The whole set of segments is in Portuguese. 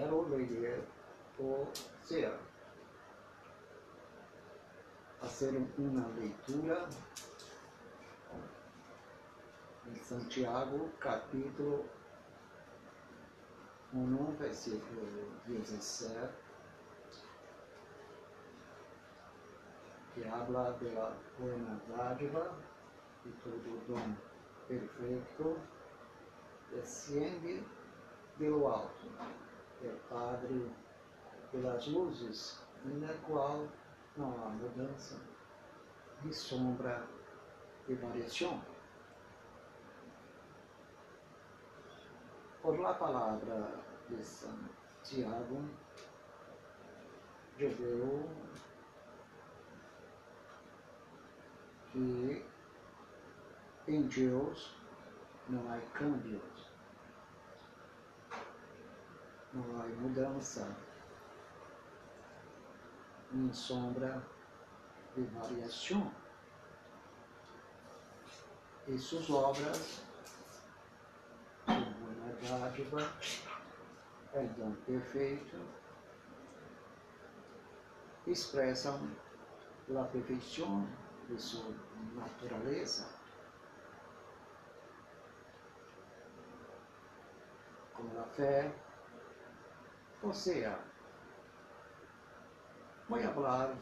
quero ler o ser, fazer uma leitura em Santiago, capítulo 1, versículo 17, que habla de la buena dádiva. E todo dom perfeito desciende do alto, é Padre pelas luzes, na qual não há mudança de sombra e variação. Por la palavra de Santiago, veo que em Deus não há cambios, não há mudança, nem sombra de variação. E suas obras dádiva, é dom perfeito, expressam a perfeição de sua natureza. Como a ou seja, vou falar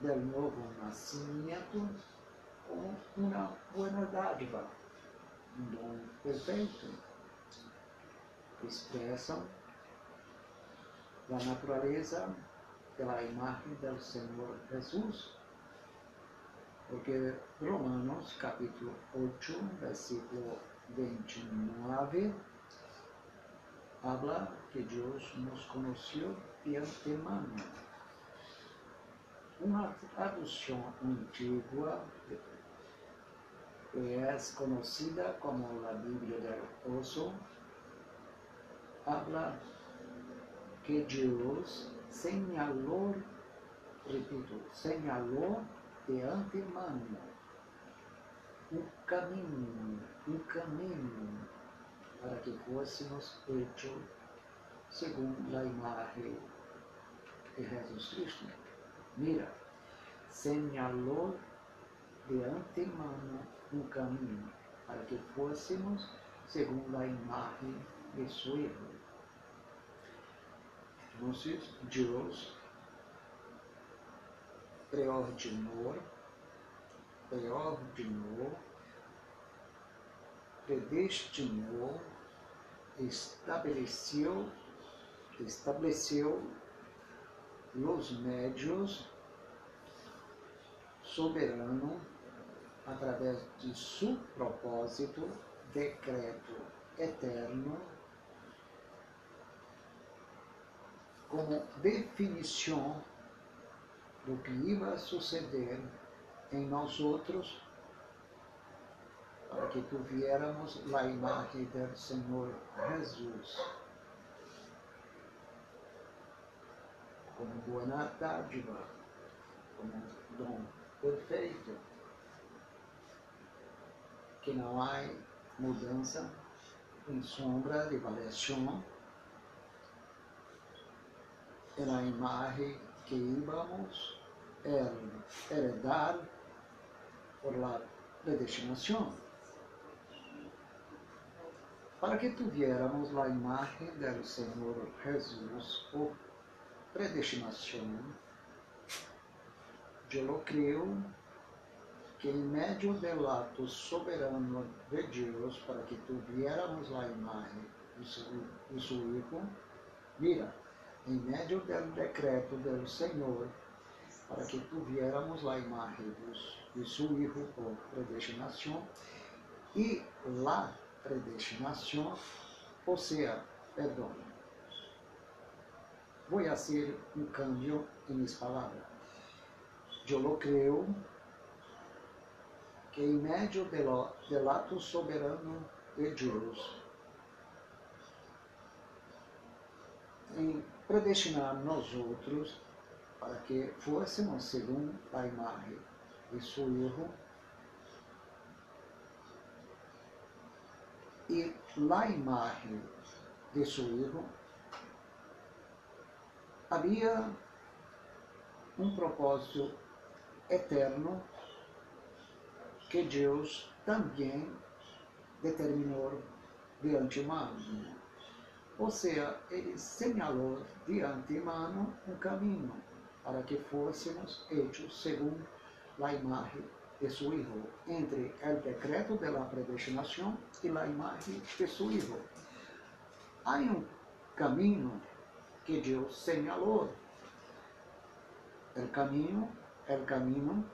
do novo nascimento com uma boa dádiva, um dom perfeito expressam da natureza pela imagem do Senhor Jesus. Porque Romanos capítulo 8, versículo 29, habla que Deus nos conheceu de antemano. Uma tradução antiga que é conhecida como a Bíblia del Oso, habla que Deus señaló, repito, señaló de antemano um caminho, um caminho para que fôssemos hechos segundo a imagem de Jesus Cristo. Mira, señalou de antemano um caminho para que fôssemos segundo a imagem de su Hijo. Entonces Dios preordinou, preordinou, predestinou, estabeleceu, estabeleceu os médios soberano através de seu propósito, decreto eterno como definição do que ia suceder em nós outros para que tuviéramos a imagem do Senhor Jesus como boa dádiva, como dom perfeito, que não há mudança em sombra de variação era a imagem que íbamos heredar por la predestinação. Para que tuviéramos a imagem do Senhor Jesus por predestinação, eu lo creio que em meio do ato soberano de Deus, para que tuviéramos a imagem de seu Hijo, mira, em meio do decreto do Senhor, para que tuviéramos a imagem de seu Hijo por predestinação, e la predestinação, ou seja, perdão. Vou fazer um cambio em minhas palavras. Eu lo creio que em meio del ato soberano de Deus, em predestinar nós outros para que fôssemos segundo a imagem de seu Hijo e la imagem de seu Hijo havia um propósito eterno que Deus também determinou de antemano. Ou seja, ele señalou de antemano um caminho para que fôssemos hechos segundo a imagem de su Hijo, entre o decreto de la e a imagem de su Hijo. Há um caminho que Deus señalou. O caminho, o caminho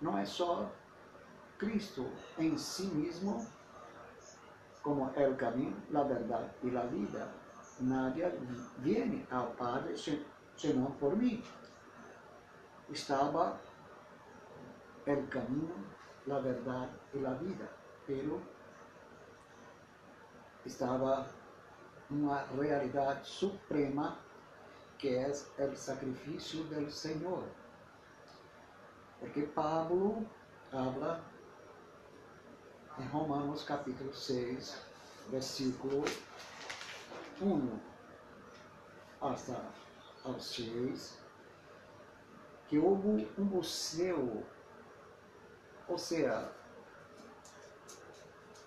não é só Cristo em si mesmo, como o caminho, a verdade e a vida. Nadie viene ao Padre senão por mim. Estava o caminho, a verdade e a vida, pero estava uma realidade suprema que é o sacrifício do Senhor. Porque Pablo habla em Romanos capítulo 6, versículo 1 hasta ao 6, que houve um museu, ou seja,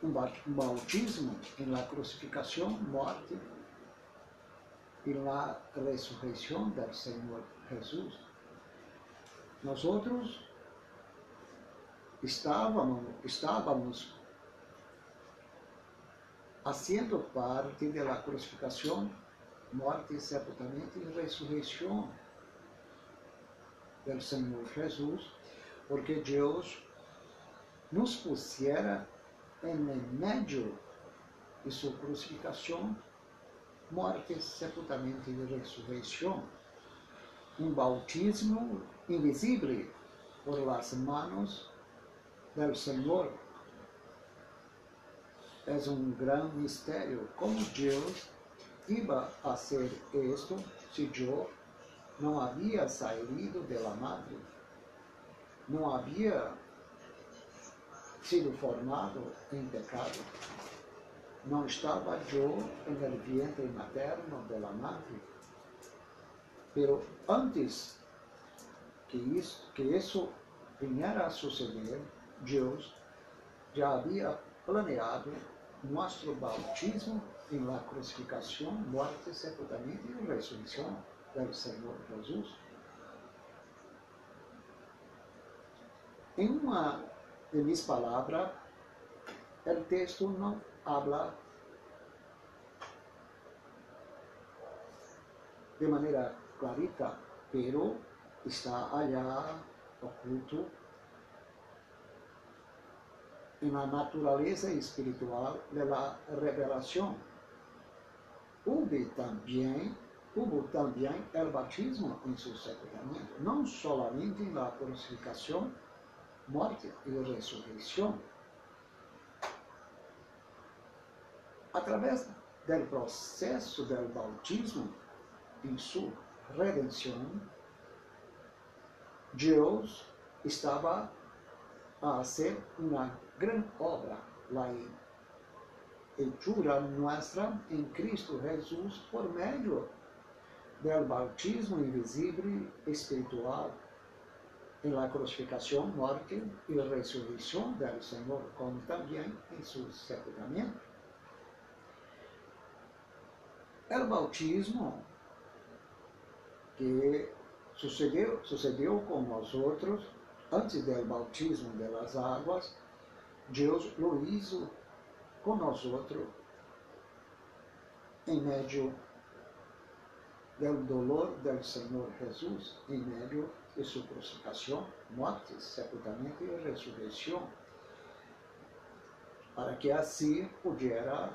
um bautismo em la crucificação, morte e la ressurreição do Senhor Jesus. Nós outros estávamos, estávamos haciendo parte de la crucificação, morte, sepultamento e ressurreição do Senhor Jesus, porque Deus nos pusiera en medio de sua crucificação, morte, sepultamento e ressurreição. Um bautismo invisível por las manos del Senhor. É um grande mistério como Deus iba a ser isto se eu não havia saído de la madre, não havia sido formado em pecado, não estava eu no vientre materno de la madre. Pero antes que isso, que isso viera a suceder, Deus já havia planeado nosso bautismo em la crucificação, morte, sepultamento e ressurreição do Senhor Jesus. Em uma de minhas palavras, o texto não habla de maneira clarita, pero está allá oculto na natureza espiritual da revelação. Houve também, houve também o batismo em seu sepultamento, não somente na crucificação, morte e ressurreição. Através do processo do batismo em sua redenção, Deus estava a ser uma grande obra, la hechura nuestra em Cristo Jesus por meio do bautismo invisível espiritual em la crucificação, morte e ressurreição do Senhor, como também em seu sepultamento. O bautismo que sucedeu com nós outros antes do bautismo das águas, Deus lo hizo con nosotros em meio do dolor do Senhor Jesus, em meio de sua crucificação, morte, sepultamento e ressurreição, para que assim pudiera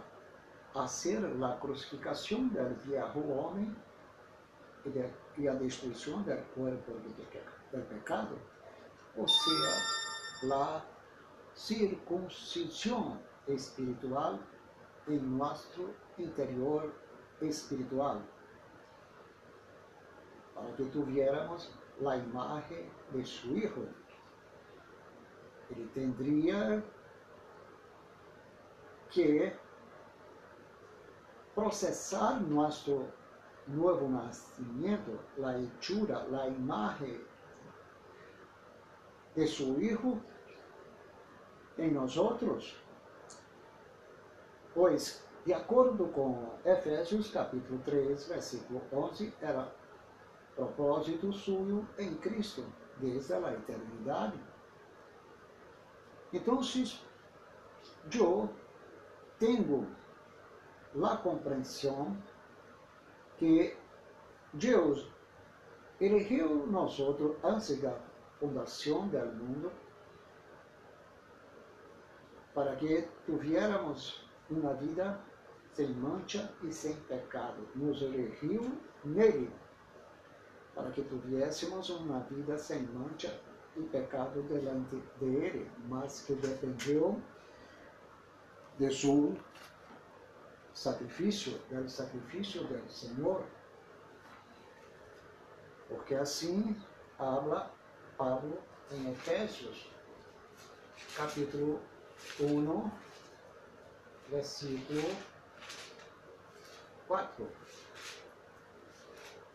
hacer a crucificação do viejo homem e, de, e a destruição do corpo do pecado, ou seja, a circuncisión espiritual en nuestro interior espiritual, para que tuviéramos la imagen de su Hijo. Ele tendría que processar nosso nuevo nacimiento, la hechura, la imagen de su Hijo en nosotros. Pois, de acordo com Efésios capítulo 3, versículo 11, era propósito suyo em Cristo, desde a eternidade. Então, eu tenho a compreensão que Deus elegiu nós antes da fundação do mundo para que tuviéramos uma vida sem mancha e sem pecado. Nos elegiu nele para que tuviésemos uma vida sem mancha e pecado delante dele, mas que dependeu de seu sacrifício, do sacrifício do Senhor. Porque assim habla Pablo em Efésios, capítulo 1, versículo 4.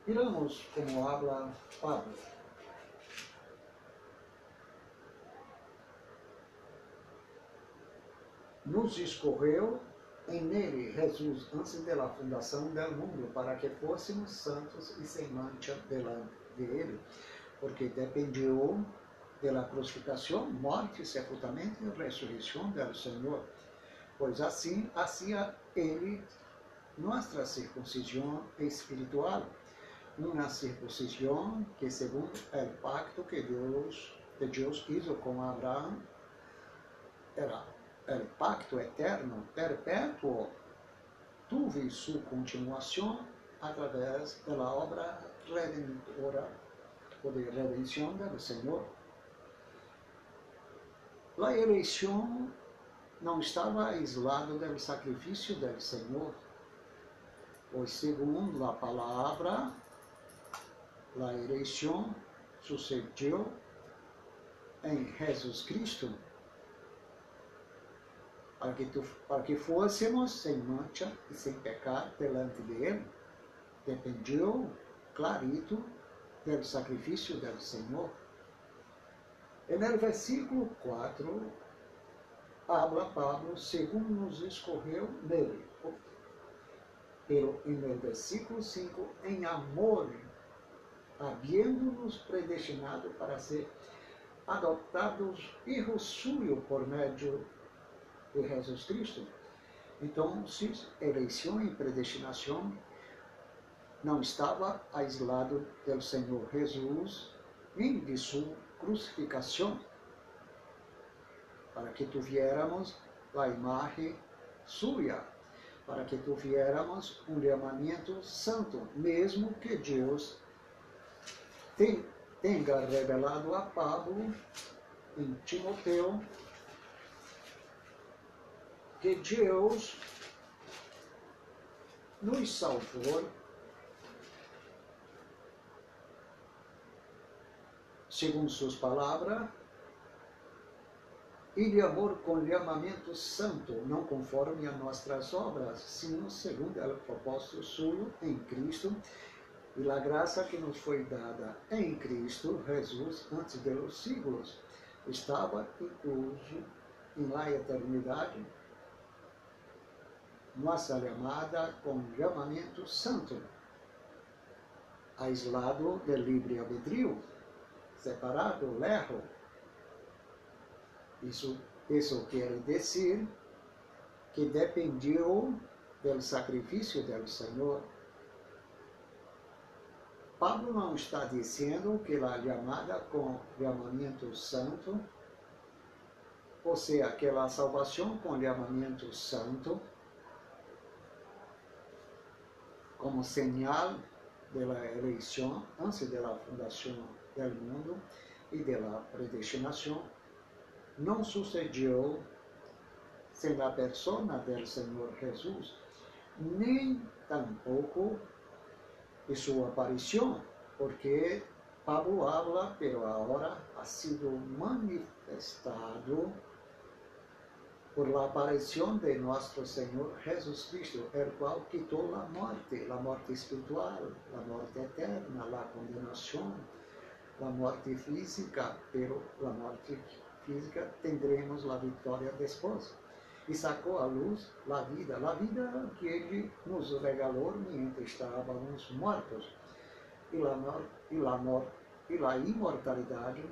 Miramos como habla Pablo. Nos escorreu em nele Jesus antes da fundação do mundo, para que fôssemos santos e sem mancha delante dele, porque dependiu da crucificação, morte, sepultamento e ressurreição do Senhor. Pois assim hacía ele nossa circuncisão espiritual, uma circuncisão que segundo o pacto que Deus, que Deus hizo com Abraão, era el pacto eterno, perpétuo, tuve su continuación a través de la obra redentora o de redención del Señor. La eleição não estava aislada do sacrifício do Senhor, pois segundo a palavra, a eleição sucedeu em Jesus Cristo para que, tu, para que fôssemos sem mancha e sem pecado delante dele, dependiu clarito do sacrifício do Senhor. E no versículo 4, habla Pablo, segundo nos escorreu nele. Pero no versículo 5, em amor, havendo-nos predestinado para ser adoptados filhos suyos por meio de Jesus Cristo. Então, se eleição e predestinação não estava aislado do Senhor Jesus nem de sua crucificação, para que tuviéramos a imagem sua, para que tuviéramos um chamamento santo, mesmo que Deus tenha revelado a Pablo em Timoteu que Deus nos salvou. Segundo suas palavras, e de amor com chamamento santo, não conforme a nossas obras, sino segundo o propósito suyo em Cristo, e a graça que nos foi dada em Cristo Jesus antes dos siglos, estava incluso em la eternidade nossa chamada com chamamento santo, aislado do livre albedrio, separado, lerro. Isso, isso quer dizer que dependiu do sacrifício do Senhor. Pablo não está dizendo que a chamada com chamamento santo, ou seja, aquela salvação com chamamento santo, como señal la elección antes de fundación del mundo y de la predestinación, não sucedió sem a persona del Senhor Jesus, nem tampouco de sua aparição, porque Pablo habla, pero agora ha sido manifestado por la aparición de nuestro Señor Jesucristo, el cual quitó la muerte, la muerte espiritual, la muerte eterna, la condenación, la muerte física, pero la muerte física tendremos la victoria después. E sacou à luz a vida, a vida que ele nos regalou enquanto estávamos mortos. E a morte, e a morte, e a imortalidade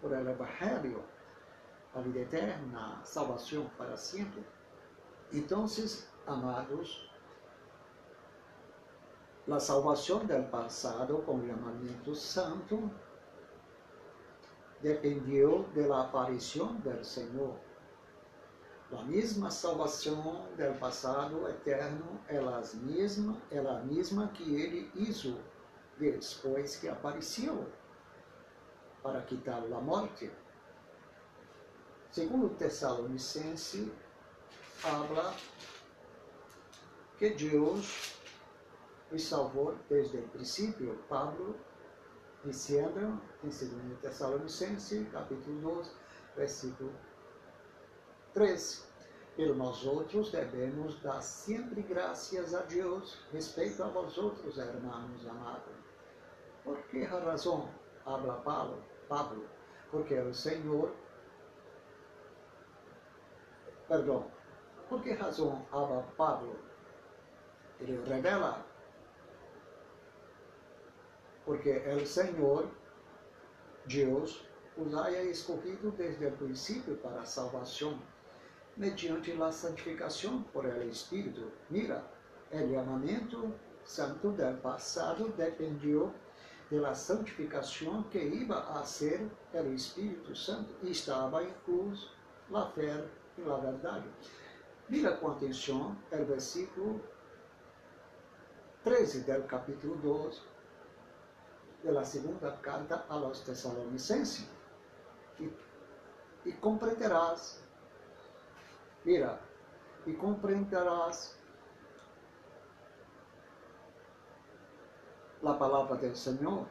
por el Evangelho a vida eterna, salvação para sempre. Então, amados, a salvação do passado com o chamamento santo dependió da aparição do Senhor. A mesma salvação do passado eterno é mesma, é a mesma que ele hizo depois que apareceu para quitar a morte. Segundo Tessalonicense, habla que Deus me salvou desde o princípio. Pablo dizendo em 2 Tessalonicense, capítulo 2, versículo 13. Pero nós outros devemos dar sempre graças a Deus respeito a vós outros, irmãos amados. Por que razão habla Pablo? Pablo? Porque o Senhor perdão, por que razão habla Pablo? Ele revela, porque o Senhor, Deus, os haya escolhido desde o princípio para a salvação, mediante a santificação por el Espírito. Mira, o chamamento santo del passado dependió de la que iba a ser o Espírito Santo e estava incluso la fé pela verdade. Mira com atenção o versículo 13 do capítulo 12 da segunda carta a los Tessalonicenses. E, e compreenderás, mira, e compreenderás a palavra do Senhor.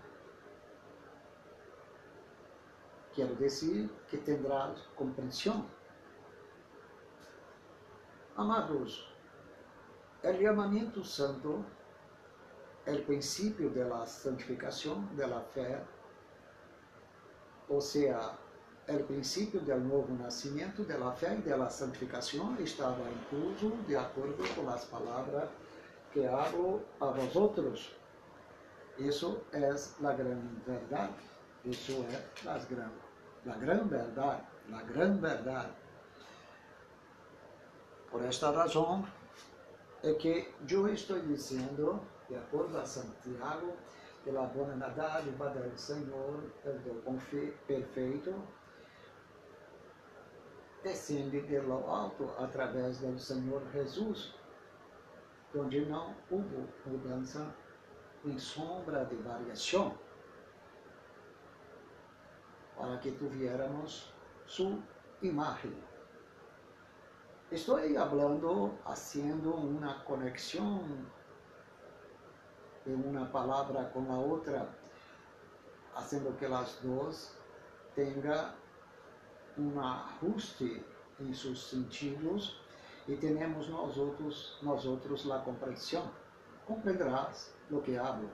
Quero dizer que tendrás compreensão Amados, o chamamento santo é o princípio da santificação da fé, ou seja, é o princípio do novo nascimento da fé e da santificação estava incluso de acordo com as palavras que hablo a vosotros. Isso é a grande verdade. Isso é a grande, a grande verdade, a grande verdade. Por esta razão é que eu estou dizendo, de acordo a Santiago, que a boa dádiva do Senhor, o dom perfeito, descende de lo alto através do Senhor Jesus, onde não houve mudança em sombra de variação, para que tuviéramos sua imagem. Estoy hablando, haciendo una conexión de una palabra con la otra, haciendo que las dos tengan un ajuste en sus sentidos y tenemos nosotros, nosotros la comprensión. Comprenderás lo que hablo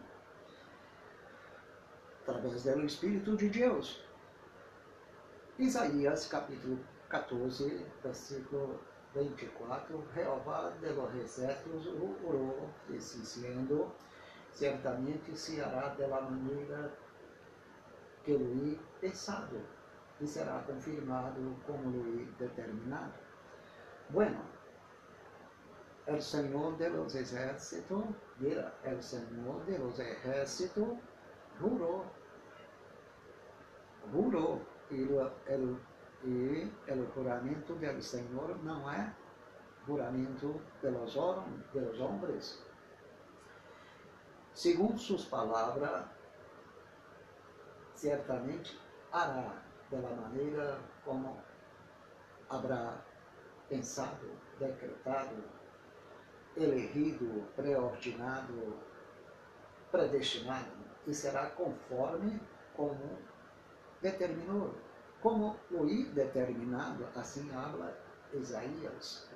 a través del Espíritu de Dios. Isaías capítulo 14, versículo 24, Jeová de los ejércitos juró, diciendo, certamente se hará de la manera que lo he pensado e será confirmado como lo he determinado. Bueno, el Señor de los ejércitos, mira, el Señor de los ejércitos juró, juró, y el e o juramento do Senhor não é juramento pelos los homens. Segundo suas palavras, certamente hará da maneira como habrá pensado, decretado, elegido, preordinado, predestinado, e será conforme como determinou como lo determinado, assim habla Isaías.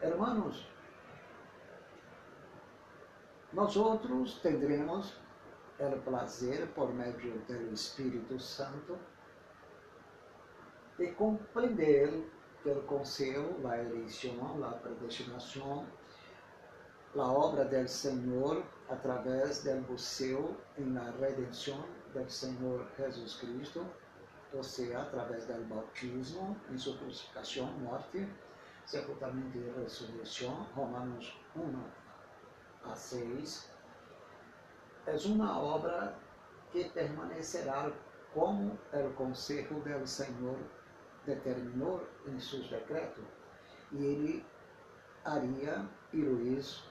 Hermanos, nós outros tendremos o prazer, por meio do Espírito Santo, de compreender pelo conselho, a eleição, a predestinação, a obra do Senhor através do buceo em la redenção do Senhor Jesus Cristo, ou seja, através do bautismo, em sua crucificação, morte, sepultamento e ressurreição, Romanos 1 a 6, é uma obra que permanecerá como o conselho do Senhor determinou em seus decretos, e ele haria isso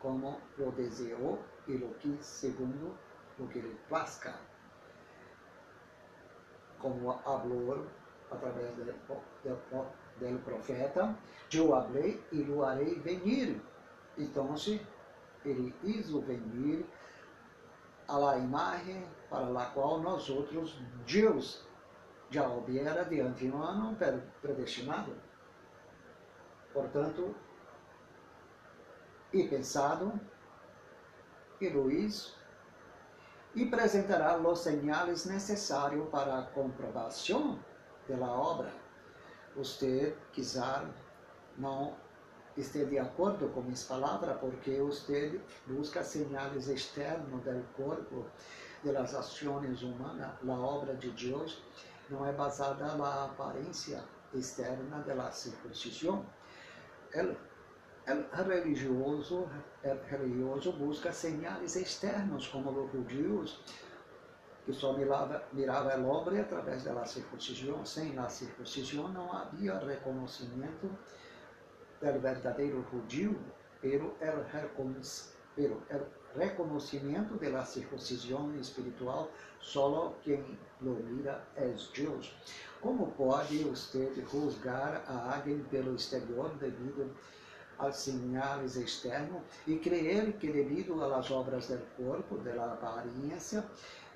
como lo desejou e lo quis segundo o que lhe plazca, como falou através do, do, profeta, eu hablei e lo harei venir. Então, ele hizo venir la imagem para a qual nós outros, Deus, já houvera de antemano predestinado. Portanto, e pensado, e Luís, e apresentará os sinais necessários para a comprovação da obra. Você quiser não esteja de acordo com minhas palavras, porque você busca sinais externos do corpo, das ações humanas, a obra de Deus não é basada na aparência externa da circuncisão. El, el religioso, el religioso busca sinais externos, como os judeus, que só mirava, mirava o homem através da circuncisão. Sem a circuncisão não havia reconhecimento del verdadeiro judío, pero el, pero el reconocimiento de la circuncisión espiritual, solo quien lo mira es Dios. Como pode usted juzgar a alguém pelo exterior devido aos sinais externos e crer que devido às obras do corpo, da aparência,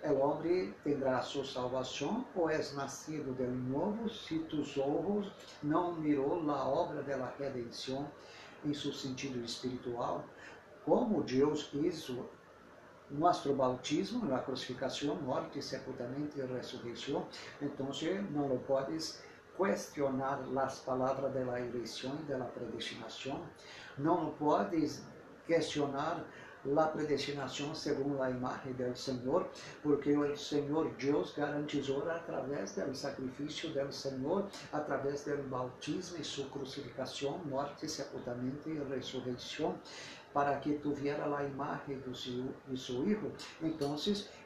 o homem terá sua salvação ou é nascido de novo se tus olhos não mirou a obra da redenção em seu sentido espiritual, como Deus hizo nosso bautismo, a crucificação, morte, sepultamento e ressurreição, então não lo podes questionar as palavras da eleição e da predestinação, não podes questionar la predestinação segundo a imagem do Senhor, porque o Senhor Deus garantizou através do sacrifício do Senhor, através do bautismo e sua crucificação, morte, sepultamento e ressurreição, para que tuviera a imagem do seu, de seu Hijo. Então,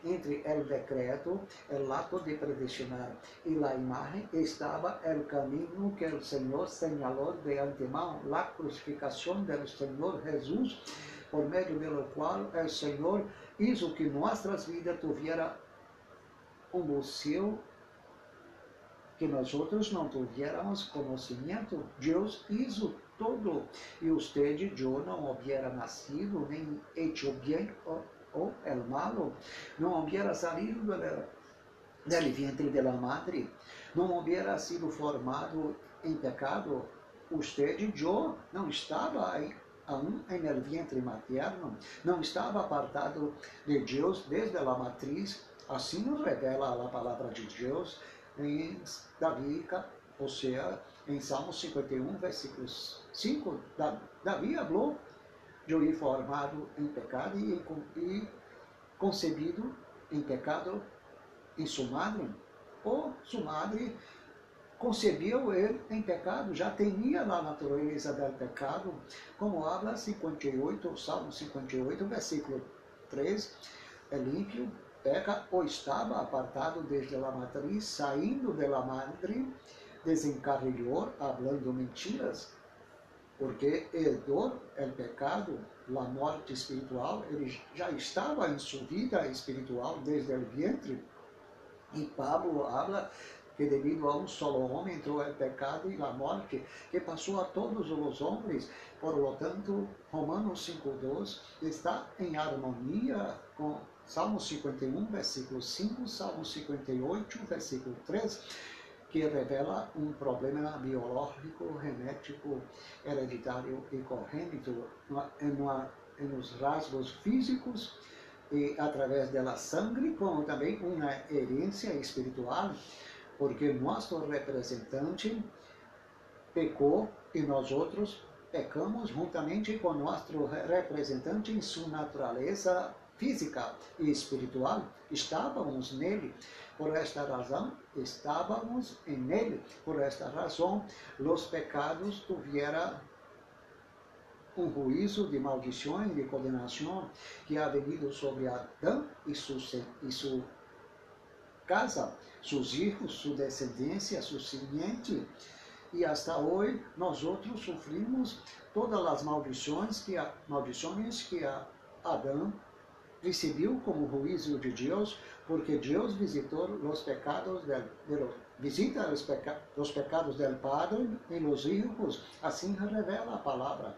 entre o decreto, o ato de predestinar e a imagem, estava o caminho que o Senhor señalou de antemão, a crucificação do Senhor Jesus por meio do qual o Senhor hizo que nossas vidas tuviera um museu que nós outros não tuviéramos conhecimento. Deus hizo todo. E usted, eu não hubiera nascido, nem hecho bem ou, ou el malo, não hubiera salido del, del vientre de la madre, não hubiera sido formado em pecado. Usted, eu, não estava aí aún en el vientre materno, não estava apartado de Deus desde a matriz, assim nos revela a palavra de Deus em Davi, ou seja, em Salmo 51, versículos 5, Davi falou de ir formado em pecado e, concebido em pecado em sua madre, ou sua madre concebeu ele em pecado, já tinha a natureza do pecado, como habla 58, Salmo 58, versículo 3, é límpio, peca ou estava apartado desde a matriz, saindo da madre, desencarrilhou, hablando mentiras, porque herdou o pecado, a morte espiritual, ele já estava em sua vida espiritual desde o ventre, e Pablo habla que devido a um solo homem entrou o pecado e a morte, que passou a todos os homens. Por lo tanto, Romanos 5.2 está em harmonia com Salmo 51, versículo 5, Salmo 58, versículo 3. Que revela um problema biológico, genético, hereditário e congênito nos rasgos físicos e através da sangue, como também uma herência espiritual, porque nosso representante pecou e nós outros pecamos juntamente com nosso representante em sua natureza física e espiritual. Estávamos nele. Por esta razão, estávamos nele. Por esta razão, os pecados tiveram um juízo de maldição e de condenação que ha venido sobre Adão e e sua casa, seus filhos, sua descendência, sua simiente. E hasta hoje nós outros sofrimos todas as maldições que maldições que Adão recebeu como juízo de Deus, porque Deus visitou os pecados del, de visita os, peca, os pecados del Padre em los hijos, assim revela a palavra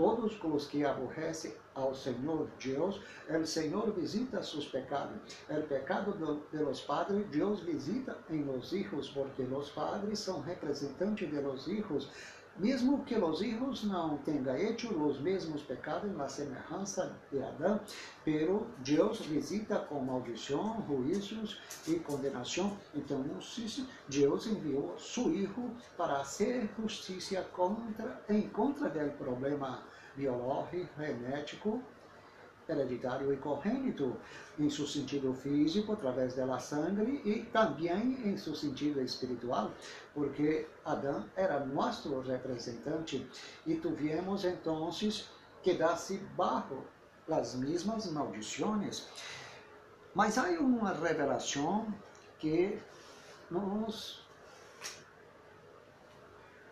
todos os que aborrecem ao Senhor Deus, o Senhor visita seus pecados. O pecado de los padres, Deus visita em los hijos, porque os padres são representantes de los hijos. Mesmo que os hijos não tenham hecho os mesmos pecados na semelhança de Adão, pero Deus visita com maldição, juízos e condenação. Então, Deus enviou seu Hijo para fazer justiça contra, em contra do problema biológico, genético, hereditário e congênito, em seu sentido físico, através da sangue, e também em seu sentido espiritual, porque Adão era nosso representante, e tivemos então que dar-se bajo as mesmas maldições. Mas há uma revelação que nos,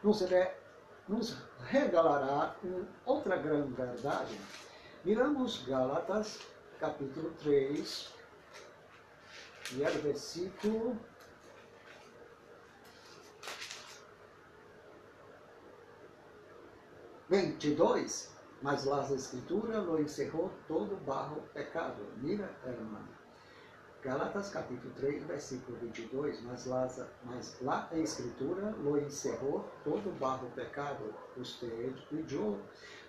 nos, nos regalará outra grande verdade. Miramos Gálatas, capítulo 3, e é o versículo vinte e dois, mas lá a escritura lo encerrou todo barro pecado. Mira, irmã. Galatas capítulo 3, versículo 22, mas lá, mas lá a Escritura lo encerrou todo barro pecado, usted e eu.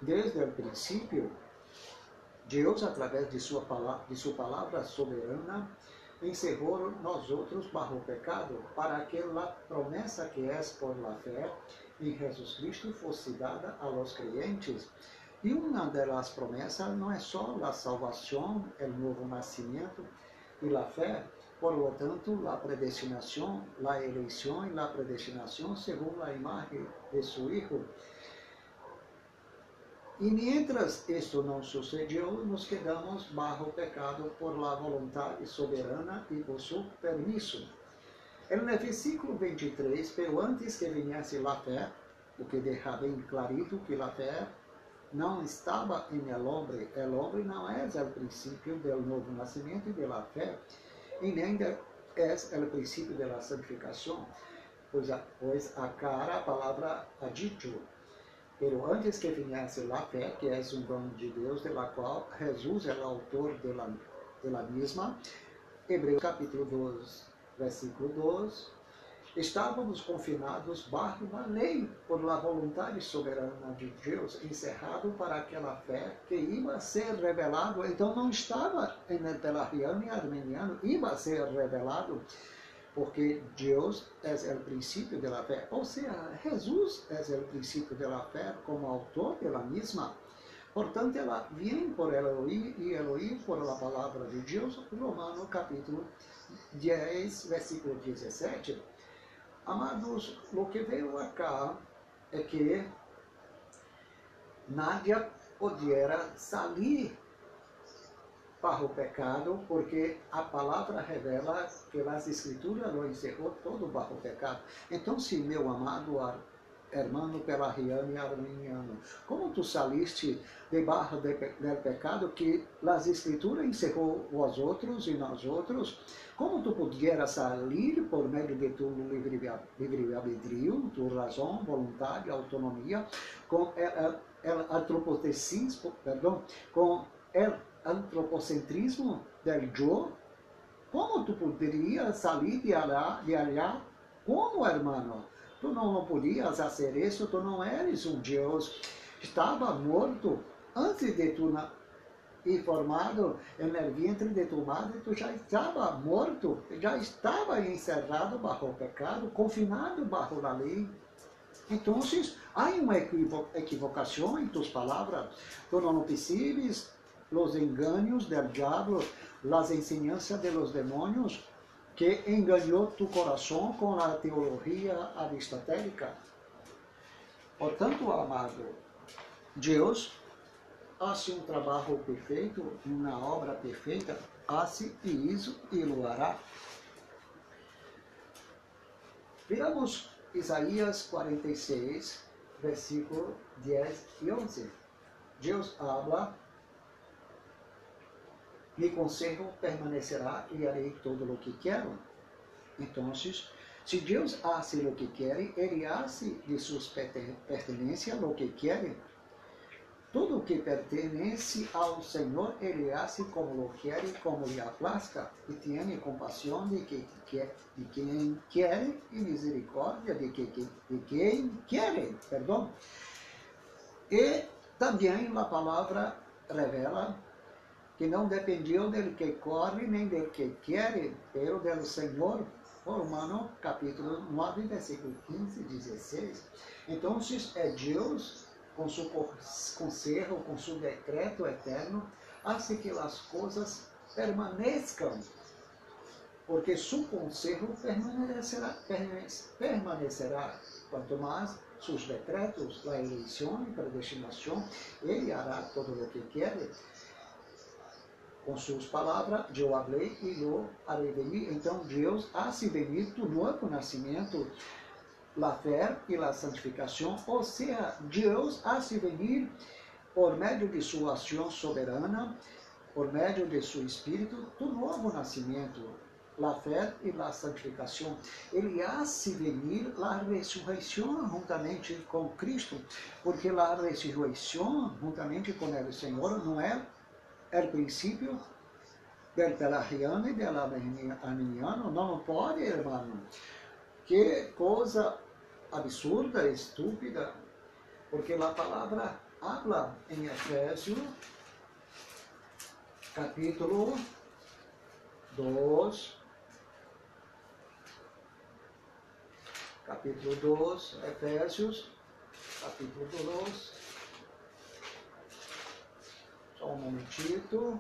Desde o princípio, Deus, através de sua palavra, de sua palavra soberana, encerrou nós outros barro pecado, para que a promessa que é por la fé em Jesus Cristo fosse dada a los crentes. E uma das promessas não é só a salvação, o novo nascimento, y la fe. Por lo tanto, la predestinación, la elección y la predestinación según la imagen de su Hijo. E mientras esto não sucedió, nos quedamos bajo pecado por la voluntad soberana e por su permiso. En el versículo 23, pero antes que viniese la fé, o que deixa bem clarito que la fé não estava em el hombre. El hombre não é o princípio do novo nascimento e da fé, e nem é o princípio da santificação, pois, a, pois a cara a palavra ha dicho, pero antes que viesse la fé, que é um dom de Deus, de la qual Jesus é o autor de la, de la misma, Hebreus capítulo 2, versículo 2, Estávamos confinados bajo uma lei por la vontade soberana de Deus, encerrado para aquela fé que ia ser revelado. Então não estava em Telariano e Armeniano, ia ser revelado, porque Deus é o princípio da fé. Ou seja, Jesus é o princípio da fé como autor da mesma. Portanto, ela vem por Elohim e Elohim por la palavra de Deus, Romano capítulo 10, versículo 17 Amados, o que veio acá é que Nádia pudiera sair para o pecado, porque a palavra revela que as escrituras lo encerrou todo o pecado. Então, se meu amado hermano Pelariano e Arminiano, como tu saliste debaixo do pecado que as escrituras encerrou os outros e nós outros, como tu pudieras sair por meio de tu livre-arbítrio, tu razão, vontade, autonomia, com o antropocentrismo, perdão, com o antropocentrismo del yo? Como tu poderias sair de allá, de allá como, hermano? Tu não, podias fazer isso, tu não eres um Deus. Estava morto antes de tu na, ir formado no ventre de tu madre, tu já estava morto, já estava encerrado bajo o pecado, confinado bajo a lei. Então, há uma equivocação em tuas palavras. Tu não percebes os enganos do diabo, as ensinanças de los demônios, que enganou tu coração com a teologia aristotélica. Portanto, amado, Deus hace um trabalho perfeito, uma obra perfeita, hace e isso e lo hará. Viramos Isaías 46, versículo 10 e 11. Deus habla mi consejo permanecerá e harei todo o que quero. Então, se Deus hace o que quer, Ele hace de suas pertenências o que quer. Tudo o que pertence ao Senhor, Ele hace como lo quer, como lhe aplazca, e tem compaixão de, que, de quem quer e misericórdia de, que, de quem quer. Perdão. E também a palavra revela que não dependiam del que corre nem del que quer, pero del Senhor. Romano capítulo 9, versículo 15 e 16. Então, é Deus, com seu conselho, com seu decreto eterno, hace que as coisas permaneçam, porque seu conselho permanecerá, permanecerá. Quanto mais seus decretos, a eleição e predestinação, ele hará todo o que quer com suas palavras, eu falei e eu harei venir. Então, Deus hace venir tu novo nascimento, la fé e la santificação, ou seja, Deus hace venir por meio de sua ação soberana, por meio de seu Espírito, tu novo nascimento, la fé e la santificação. Ele hace venir la ressurreição juntamente com Cristo, porque la ressurreição juntamente com o Senhor não é el principio del pelagiano y del arminiano. No pode, hermano. Que coisa absurda, estúpida, porque a palavra habla em Efésio, capítulo 2, capítulo 2, Efésios, capítulo 2, só um momentito.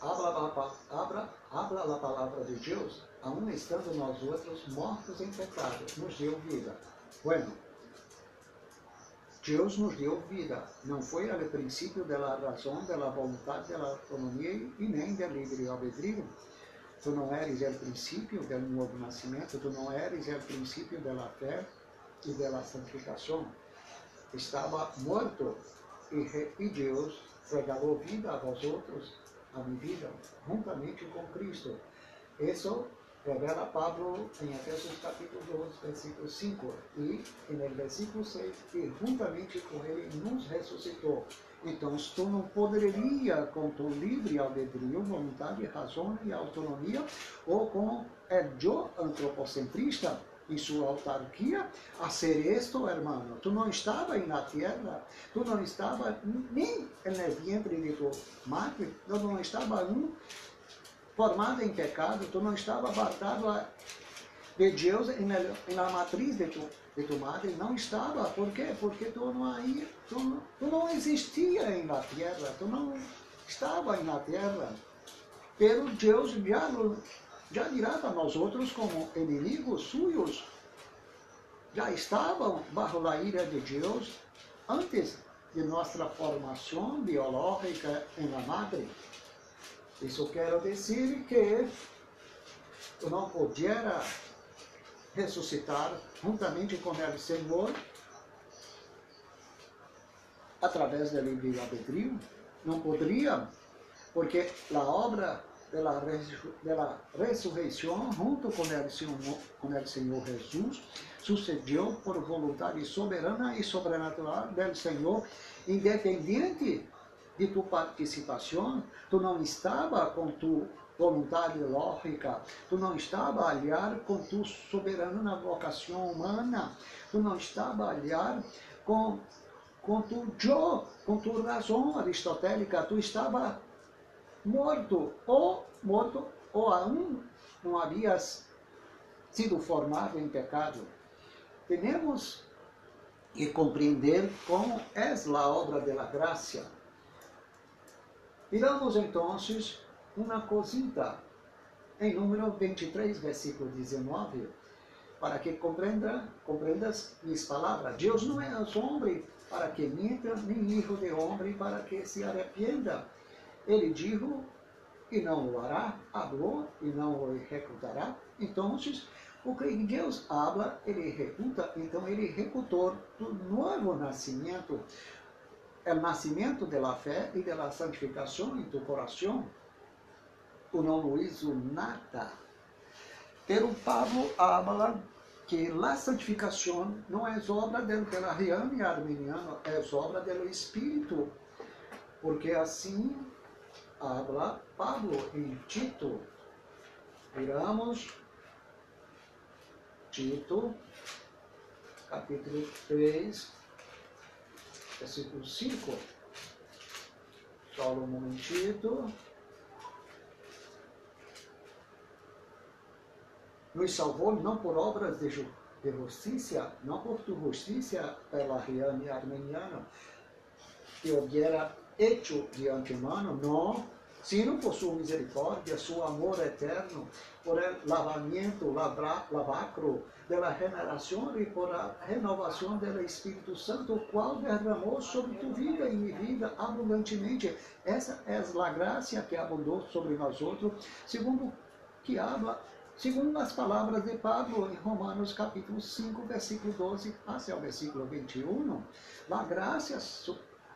Habla, abra, habla a palavra de Deus, aún estando nós outros mortos em pecado, nos deu vida. Bueno, Deus nos deu vida. Não foi ao princípio da razão, da vontade, da autonomia e nem da livre albedrío Tu não eres o princípio do novo nascimento, tu não eres o princípio da fé e da santificação. Estava morto e, Deus regalou vida a vós outros, a minha vida, juntamente com Cristo. Isso revela Pablo em Efésios capítulo 2, versículo 5. E no versículo 6, e juntamente com ele nos ressuscitou então, tu não poderia, com tu livre albedrio, vontade, razão e autonomia, ou com o eu antropocentrista e sua autarquia, a ser isto, hermano. Tu não estava na terra, tu não estava nem no vientre de tu madre, tu não estava formado em pecado, tu não estava batado de Deus na matriz de tu de tu madre não estava. Por quê? Porque tu não, aí, tu, tu não existia na terra, tu não estava na terra. Pero Deus já, já mirava nós outros como inimigos suyos. Já estavam bajo a ira de Deus antes de nossa formação biológica na madre. Isso quero dizer que eu não podia ressuscitar juntamente com o Senhor através do livre albedrío. Não poderia, porque a obra da ressurreição junto com o, Senhor, com o Senhor Jesus sucedeu por vontade soberana e sobrenatural do Senhor, independente de tua participação, tu não estava com tu vontade lógica, tu não estava a aliar com tu soberana vocação humana, tu não estava a aliar com, com tu eu, com tu razão aristotélica, tu estava morto, ou morto, ou aún não havias sido formado em pecado. Temos que compreender como é a obra da graça. Miramos então uma cosita em número 23, versículo 19, para que compreenda, compreendas minhas palavras. Deus não é homem para que minta, nem hijo de homem para que se arrependa. Ele disse e não o hará, falou e não o executará. Então, o que Deus habla, ele executa, então ele executou do novo nascimento, o nascimento da fé e da santificação em tu coração o não lo hizo nada. Pero Pablo habla que a santificação não é obra del pelariano e armeniano, é obra do Espírito. Porque assim habla Pablo em Tito. Viramos Tito, capítulo 3, versículo 5. Só um momentito. nos salvou não por obras de, justiça, não por tu justiça pelariana e armeniana, que hubiera hecho de antemano, não, sino por sua misericórdia, seu amor eterno, por el lavamento, lavacro de la e por a renovação do Espírito Santo, qual derramou sobre tu vida e minha vida abundantemente. Essa é a graça que abundou sobre nós outros, segundo que habla Segundo as palavras de Pablo em Romanos capítulo 5, versículo 12 até o versículo 21, a graça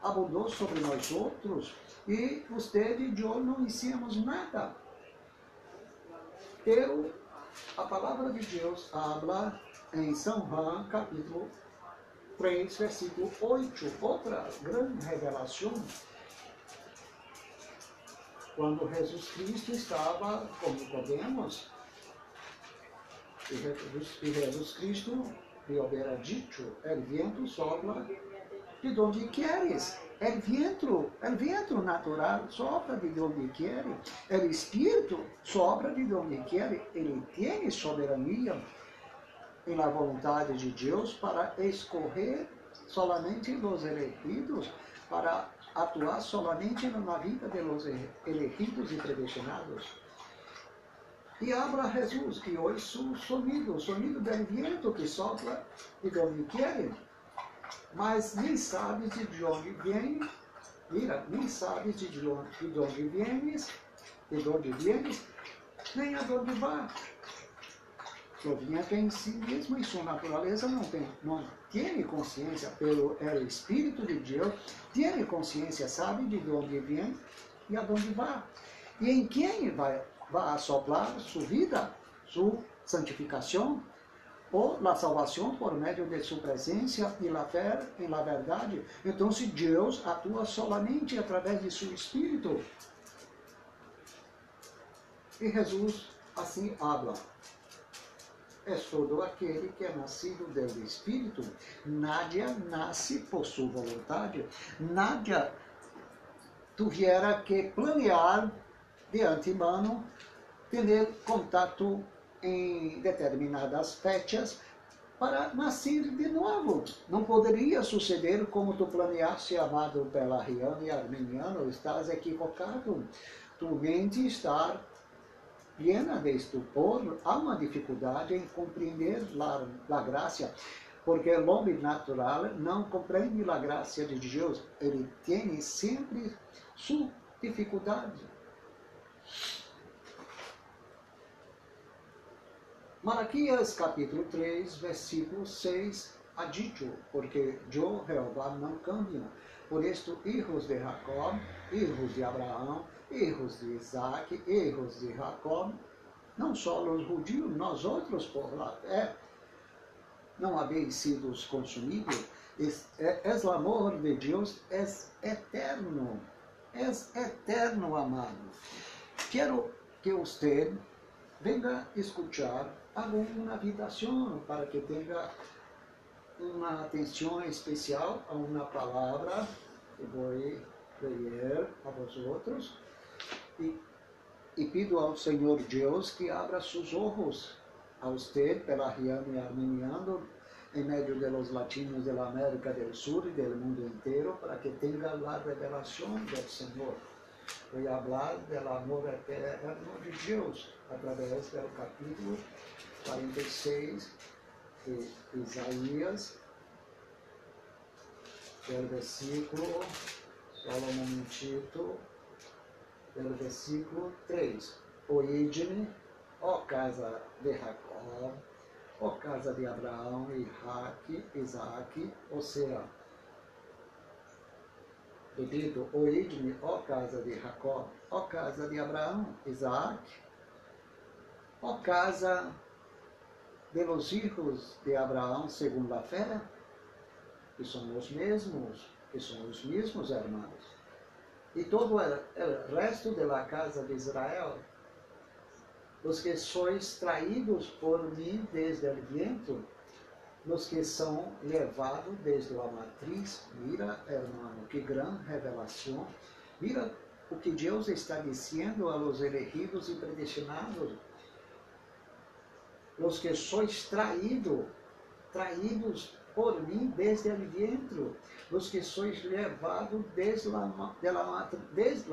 abundou sobre nós outros e você e eu não hicimos nada. Eu, a palavra de Deus habla em São João capítulo 3, versículo 8, outra grande revelação quando Jesus Cristo estava, como podemos, e Jesus Cristo lhe houvera dito, el viento sopra de donde queres. El viento, el viento natural sopra de donde quiere. El espírito sopra de donde quiere. Ele tem soberania la vontade de Deus para escorrer solamente os elegidos, para atuar solamente na vida de los elegidos e predestinados. E habla Jesus que hoje o sonido, o sonido del viento que sopra de onde quer, mas nem sabes de onde vem, mira, nem sabes de onde, de onde vienes, de onde vienes, nem a onde vai. Provinha que em si mesmo, em sua natureza, não tem, não tem consciência, pelo é Espírito de Deus, tem consciência, sabe de onde vem e aonde vai. E em quem vai va a soplar su vida, su santificación ou la salvação por meio de sua presença e la fé em la. Então, se Deus atua solamente através de seu Espírito, e Jesus assim habla. É todo aquele que é nascido do Espírito. Nádia nasce por sua vontade. Nádia tuviera que planear de antemano ter contato em determinadas fechas para nascer de novo. Não poderia suceder como tu planeaste, amado pelariano e armeniano, estás equivocado. Tu mente está plena de estupor, há uma dificuldade em compreender a graça, porque o homem natural não compreende a graça de Deus, ele tem sempre sua dificuldade. Malaquias capítulo 3, versículo 6, ha porque yo, Jehová, não cambio. Por isto, hijos de Jacob, hijos de Abraão, hijos de Isaac, hijos de Jacob, não só os judios, nós outros por la fé, não habéis sido consumidos. É, é o amor de Deus é eterno. é eterno, amado. Quero que você venga escuchar alguma habitação para que tenha uma atenção especial a uma palavra que vou ler a vosotros e, e pido ao Senhor Deus que abra seus olhos a você pela Riane Arminiano em meio de los latinos da América do Sul e do mundo inteiro para que tenha a revelação do Senhor. Vou falar do amor eterno de Deus através do capítulo 46 de Isaías, do versículo, só um momentito, do versículo 3. Oide-me, ó casa de Jacó, ó casa de Abraão, Isaac, Isaac, ou seja, repito, oide-me, ó casa de Jacó, ó casa de Abraão, Isaac, ó casa de los hijos de Abraão segundo a fé, que são os mesmos, que são os mesmos hermanos. E todo o resto da casa de Israel, os que sois traídos por mim desde o viento, nos que são levados desde a matriz. Mira, hermano, que grande revelação. Mira o que Deus está dizendo a los elegidos e predestinados. Os que sois traídos, traídos por mim desde o ventre, os que sois levados desde a, desde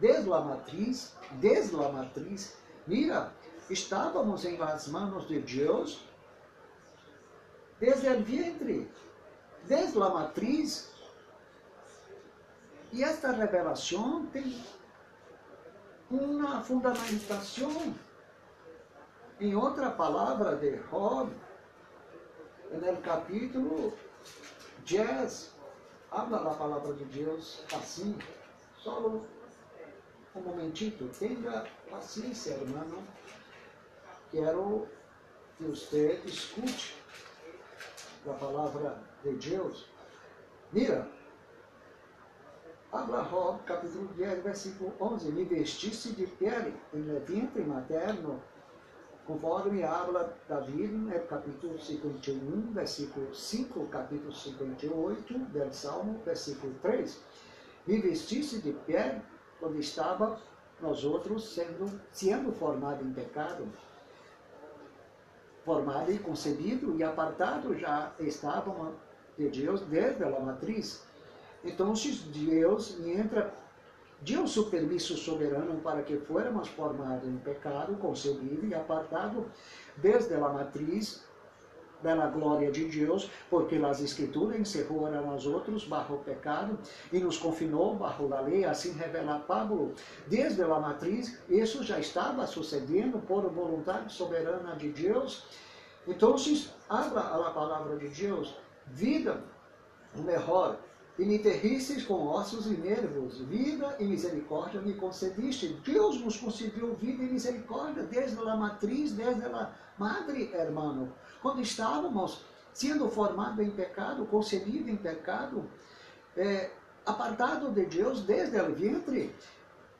desde matriz, desde a matriz. Mira, estávamos em las manos de Deus desde o vientre, desde a matriz. E esta revelação tem uma fundamentação em outra palavra de Job, no capítulo 10, habla a palavra de Deus assim, só um momentito, tenha paciência, irmão. Quero que você escute da palavra de Deus. Mira, Abraão, capítulo 10, versículo 11, me vestisse de pele em ventre materno, conforme habla David, no capítulo 51, versículo 5, capítulo 58, do Salmo, versículo 3. Me vestisse de pele quando estava nós outros sendo, sendo formado em pecado, formado e concebido e apartado já estavam de Deus desde a matriz. Então, Deus entra, deu seu permisso soberano para que fôramos formados em pecado, concebido e apartado desde a matriz da glória de Deus, porque as Escrituras encerraram a nós outros barro pecado e nos confinou barro a lei, assim revela Pablo. Desde a matriz, isso já estava sucedendo por vontade soberana de Deus. Então, se abra a palavra de Deus, vida melhor, e me terristes com ossos e nervos, vida e misericórdia me concediste. Deus nos concedeu vida e misericórdia desde a matriz, desde a madre, hermano quando estávamos sendo formados em pecado, concebidos em pecado, é, apartado de Deus desde o ventre,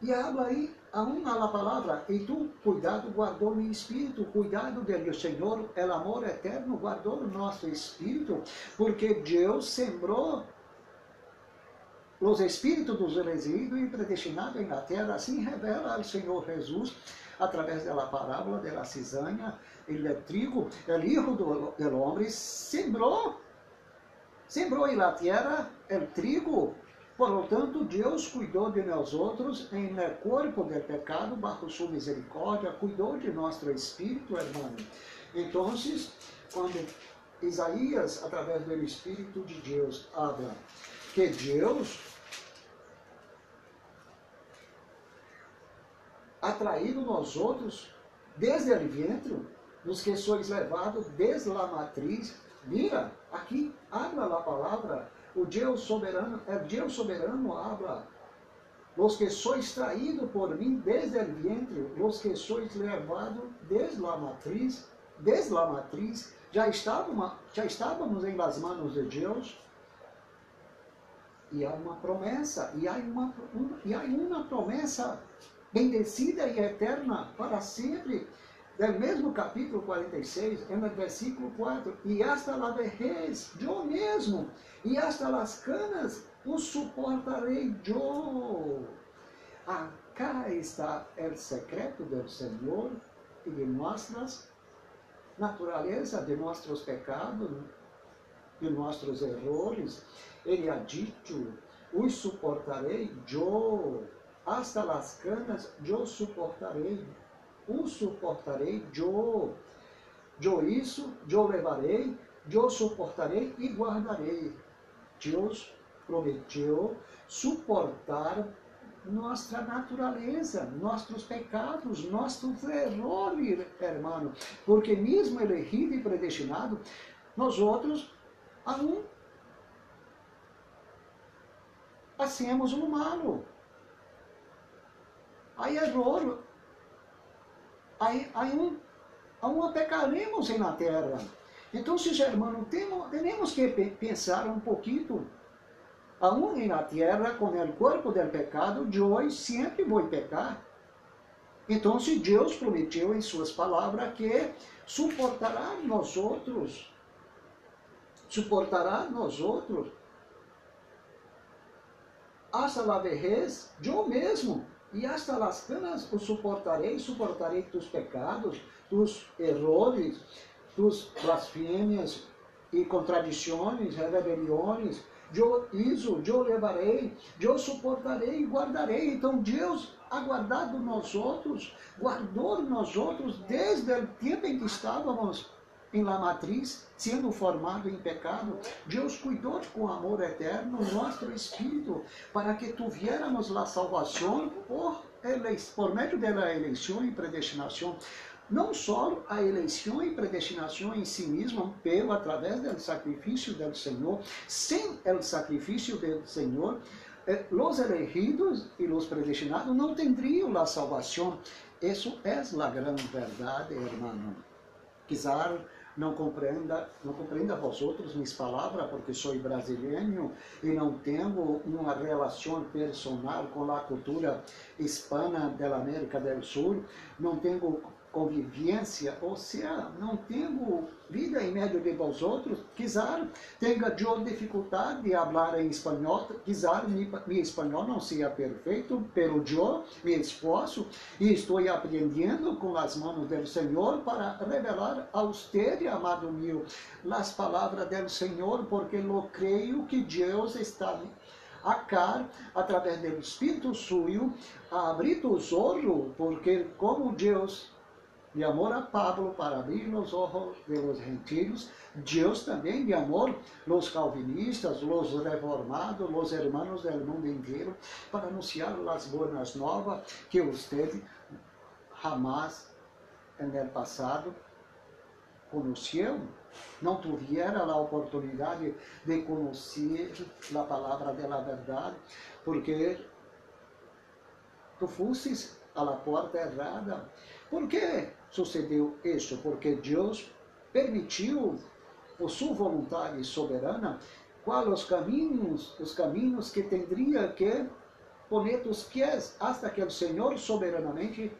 e habla aí a uma palavra, e tu, cuidado, guardou meu espírito, cuidado dele, o Senhor, o amor eterno, guardou o nosso espírito, porque Deus sembrou os espíritos dos elegidos e predestinados em terra, assim revela o Senhor Jesus, através da parábola da cisanha, ele é trigo, o hijo do, do homem sembrou, sembrou em la tierra o trigo, por lo tanto, Deus cuidou de nós outros em corpo do pecado, bajo sua misericórdia, cuidou de nosso espírito, hermano. Então, quando Isaías, através do Espírito de Deus, habla que Deus atraído nós outros desde o ventre, nos que sois levados desde a matriz. Mira, aqui habla a palavra, o Deus soberano, é Deus soberano habla. Los que sois traídos por mim desde o ventre, los que sois levados desde a matriz, desde a matriz, já estávamos, já estávamos em las manos de Deus. E há uma promessa, e há uma, uma, e há uma promessa bendecida e eterna para sempre. Do mesmo capítulo 46, no versículo 4, e hasta la vejez, eu mesmo, e hasta las canas, o suportarei eu. Acá está o secreto do Senhor e de nossas natureza, de nossos pecados, de nossos erros. Ele ha dito, os suportarei eu, hasta las canas eu suportarei, o suportarei eu. Eu isso, eu levarei, eu suportarei e guardarei. Deus prometeu suportar nossa natureza, nossos pecados, nossos erros, hermano. Porque mesmo elegido e predestinado, nós outros, aún hacemos o malo. Há erro. Aí, aí um, aún pecaremos na terra. Então, se hermano, temos, temos que pensar um pouquinho aún en la tierra con el cuerpo del pecado, yo sempre vou pecar. Então, Deus prometeu em suas palavras que suportará nós outros, suportará nós outros, hasta la vejez, eu mesmo, e hasta las canas o suportarei, suportarei tus pecados, tus errores, tus blasfêmias e contradições, rebeliões, eu isso, eu levarei, eu suportarei e guardarei. Então Deus ha guardado nós outros, guardou nós outros desde o tempo em que estávamos em la matriz, sendo formado em pecado. Deus cuidou com amor eterno nosso espírito para que tuviéramos a salvação por, por meio da eleição e predestinação não só a eleição e predestinação em si mesma, pelo através do sacrifício do Senhor, sem o sacrifício do Senhor, eh, os elegidos e os predestinados não teriam a salvação. Isso é a grande verdade, hermano. Quizá não compreenda, não compreenda vosotros minhas palavras, porque sou brasileiro e não tenho uma relação personal com a cultura hispana da América do Sul, não tenho convivência, ou seja, não tenho vida em meio de vós outros, quizá tenha eu dificuldade de falar em espanhol, quizá meu espanhol não seja perfeito, pero eu me esforço e estou aprendendo com as mãos do Senhor para revelar a você, amado meu, as palavras do Senhor, porque eu creio que Deus está acá, através do Espírito Suyo, a abrir os olhos, porque como Deus de amor a Pablo para abrir os olhos de los gentiles, Deus também de amor los calvinistas, los reformados, los hermanos del mundo inteiro, para anunciar as boas novas que você jamais no passado conheceu, não tivera a oportunidade de conhecer a palavra da verdade, porque tu fosses a la porta errada. Por que sucedeu isso? Porque Deus permitiu, por sua vontade soberana, quais os caminhos, os caminhos que teria que poner os pés, hasta que o Senhor soberanamente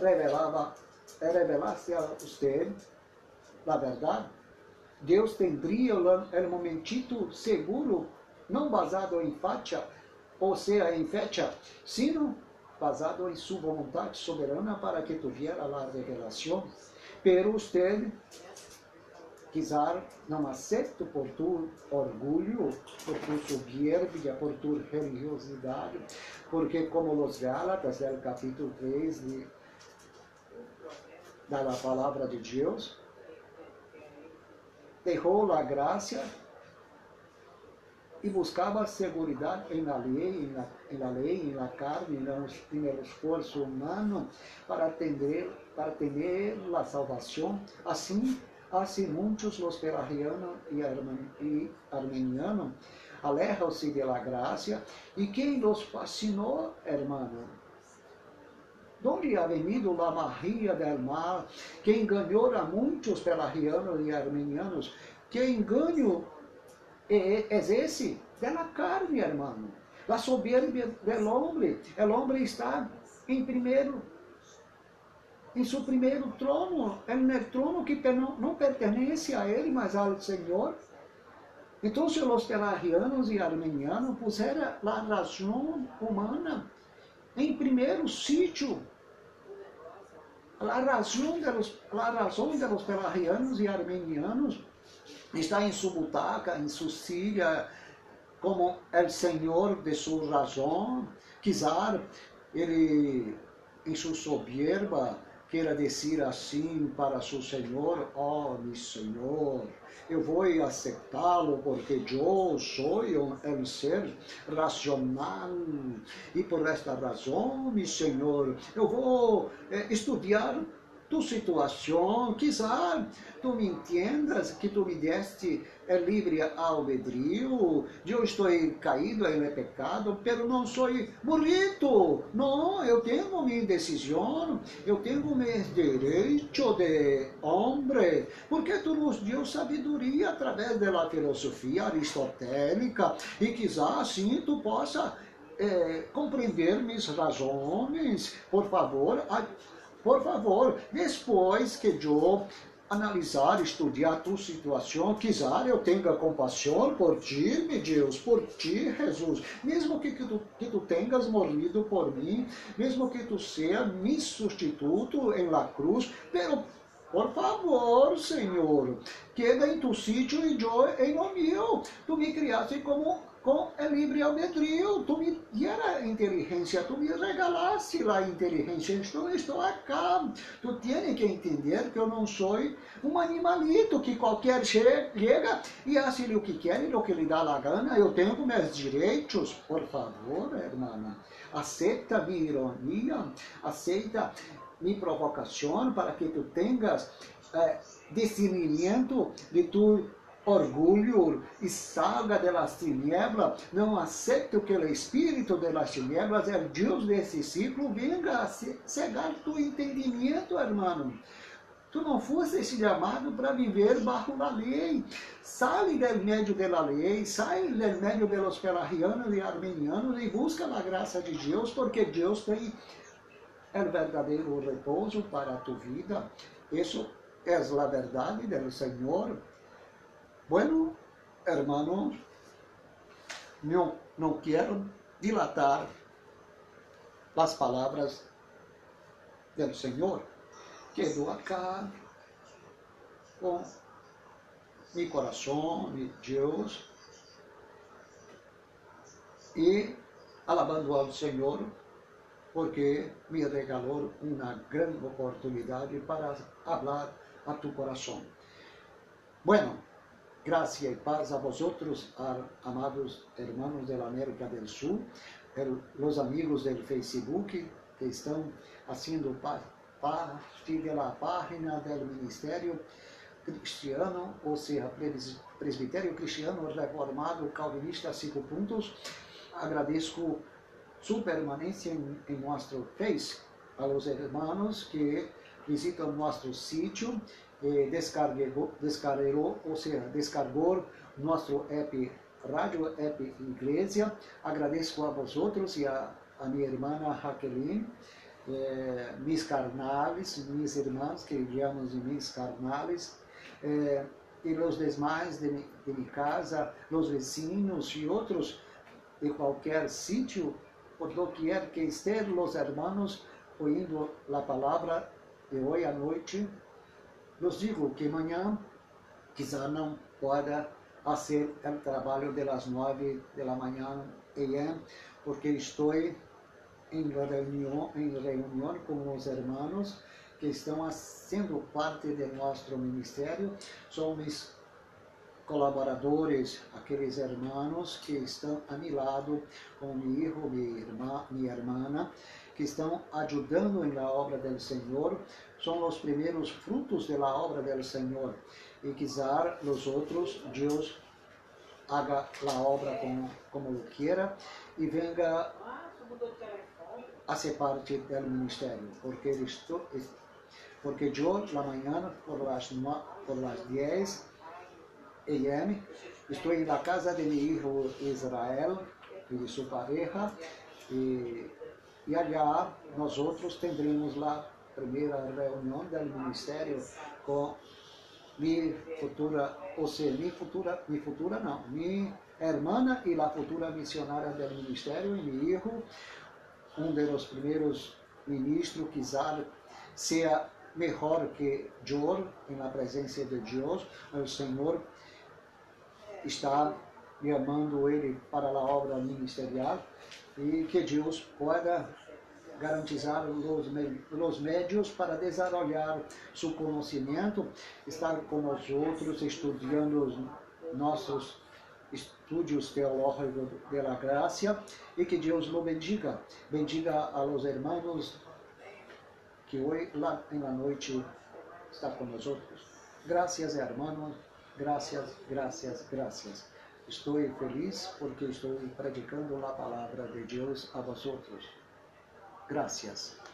revelava, revelasse a você a verdade. Deus teria o momentito seguro, não basado em facha, ou seja, em fecha, sino basado em sua vontade soberana para que tuviera a revelação, pero usted quizá não aceite por tu orgulho, por tu soberbia, por tu religiosidade, porque como os Gálatas, do capítulo 3 de, da palavra de Deus, deixou a graça e buscava segurança em la em la, en la lei, em la carne, em el esforço humano para atender, para ter a salvação. Assim, assim muitos los pelagianos armenianos alejam-se de la graça e quem los fascinou, hermano? Donde ha venido la magia del mar, que enganou a muitos pelagianos e armenianos, que enganou é, é esse, de la carne, hermano. La soberbia del hombre. El hombre está em primeiro, em seu primeiro trono, en el trono que não, pertenece a ele, mas ao Senhor. Então, os pelagianos e armenianos puseram a razão humana em primeiro sítio. A razão de los, a razão pelagianos e armenianos está em sua butaca, em sua silla, como o Senhor de sua razão. Quizá ele, em sua soberba, queira dizer assim para seu Senhor, oh, meu Senhor, eu vou aceitá-lo porque eu sou um ser racional e por esta razão, meu Senhor, eu vou eh, estudar tu situação, quizá tu me entendas que tu me deste é livre albedrío, eu estou caído em pecado, pero não sou bonito, não, eu tenho minha decisão, eu tenho meus direitos de homem, porque tu nos deu sabedoria através da filosofia aristotélica, e quizá assim tu possa é, compreender minhas razões, por favor, por favor, depois que eu analisar, estudar tua situação, quizá eu tenha compaixão por ti, meu Deus, por ti, Jesus, mesmo que, que, tu, que tu tenhas morrido por mim, mesmo que tu seja meu substituto em la cruz, pero por favor, Senhor, queda em tu sítio e eu em o meu. Tu me criaste como com livre albedrío. Tu me dieras inteligência, tu me regalaste a inteligência. Então, estou acá. Tu tens que entender que eu não sou um animalito que qualquer chega e faz o que quer e o que lhe dá a gana. Eu tenho meus direitos. Por favor, irmã, aceita minha ironia, aceita minha provocação para que tu tenhas eh, discernimento de tu orgulho e salga de las tinieblas, não aceite que o espírito de las tinieblas, é o Deus desse ciclo, venga a cegar tu entendimento, hermano. Tu não foste chamado para viver bajo a lei. Sai del meio da lei, sai del meio de los e armenianos e busca a graça de Deus, porque Deus tem o verdadeiro repouso para tu vida. Isso é a verdade do Senhor. Bueno, hermano, não, não quero dilatar as palavras do Senhor. Quedo acá com meu coração, meu Deus, e alabando ao Senhor, porque me regalou uma grande oportunidade para falar a tu coração. Bueno, Gracia y paz a vosotros, amados hermanos de la América del Sur, los amigos del Facebook que están haciendo parte de la página del Ministerio Cristiano, ou seja, Presbitério Cristiano Reformado Calvinista 5 Pontos. Agradeço sua permanência em, em nosso Face, a los hermanos que visitam nosso sítio descarregou, descarregou, ou seja, descarregou nosso app Rádio App Igreja. Agradeço a vosotros e a, a minha irmã Raquelin, eh, mis carnales, minhas irmãs que chamamos de mis carnales, eh, e os demais de, de minha casa, os vizinhos e outros de qualquer sítio, por doquier que estejam os hermanos ouvindo a palavra de hoje à noite, nos digo que amanhã quizá não possa fazer o trabalho das nove da manhã porque estou em reunião, em reunião com os irmãos que estão sendo parte de nosso ministério. São meus colaboradores, aqueles irmãos que estão a meu lado, com meu filho, minha irmã, minha irmã, que estão ajudando na obra do Senhor, são os primeiros frutos da obra do Senhor. E quizá os outros, Deus haga a obra como, como queira e venga a ser parte do ministério, porque estou, porque eu, na manhã, por las, por las 10, EM. Estou na casa de meu filho Israel e de sua pareja. E, e allá nós outros teremos a primeira reunião do ministério com minha futura, ou seja, minha futura, minha futura não, minha irmã e a futura missionária do ministério e meu filho, um dos primeiros ministros, quizá seja melhor que eu na presença de Deus, o Senhor está chamando ele para a obra ministerial e que Deus possa garantizar os, os médios para desenvolver seu conhecimento, estar nós outros, estudando os nossos estudos teológicos da graça e que Deus lo bendiga. Bendiga a los hermanos que hoje, lá na noite, está outros. Graças, hermanos. Graças, graças, graças. Estou feliz porque estou predicando a palavra de Deus a vosotros. Gracias.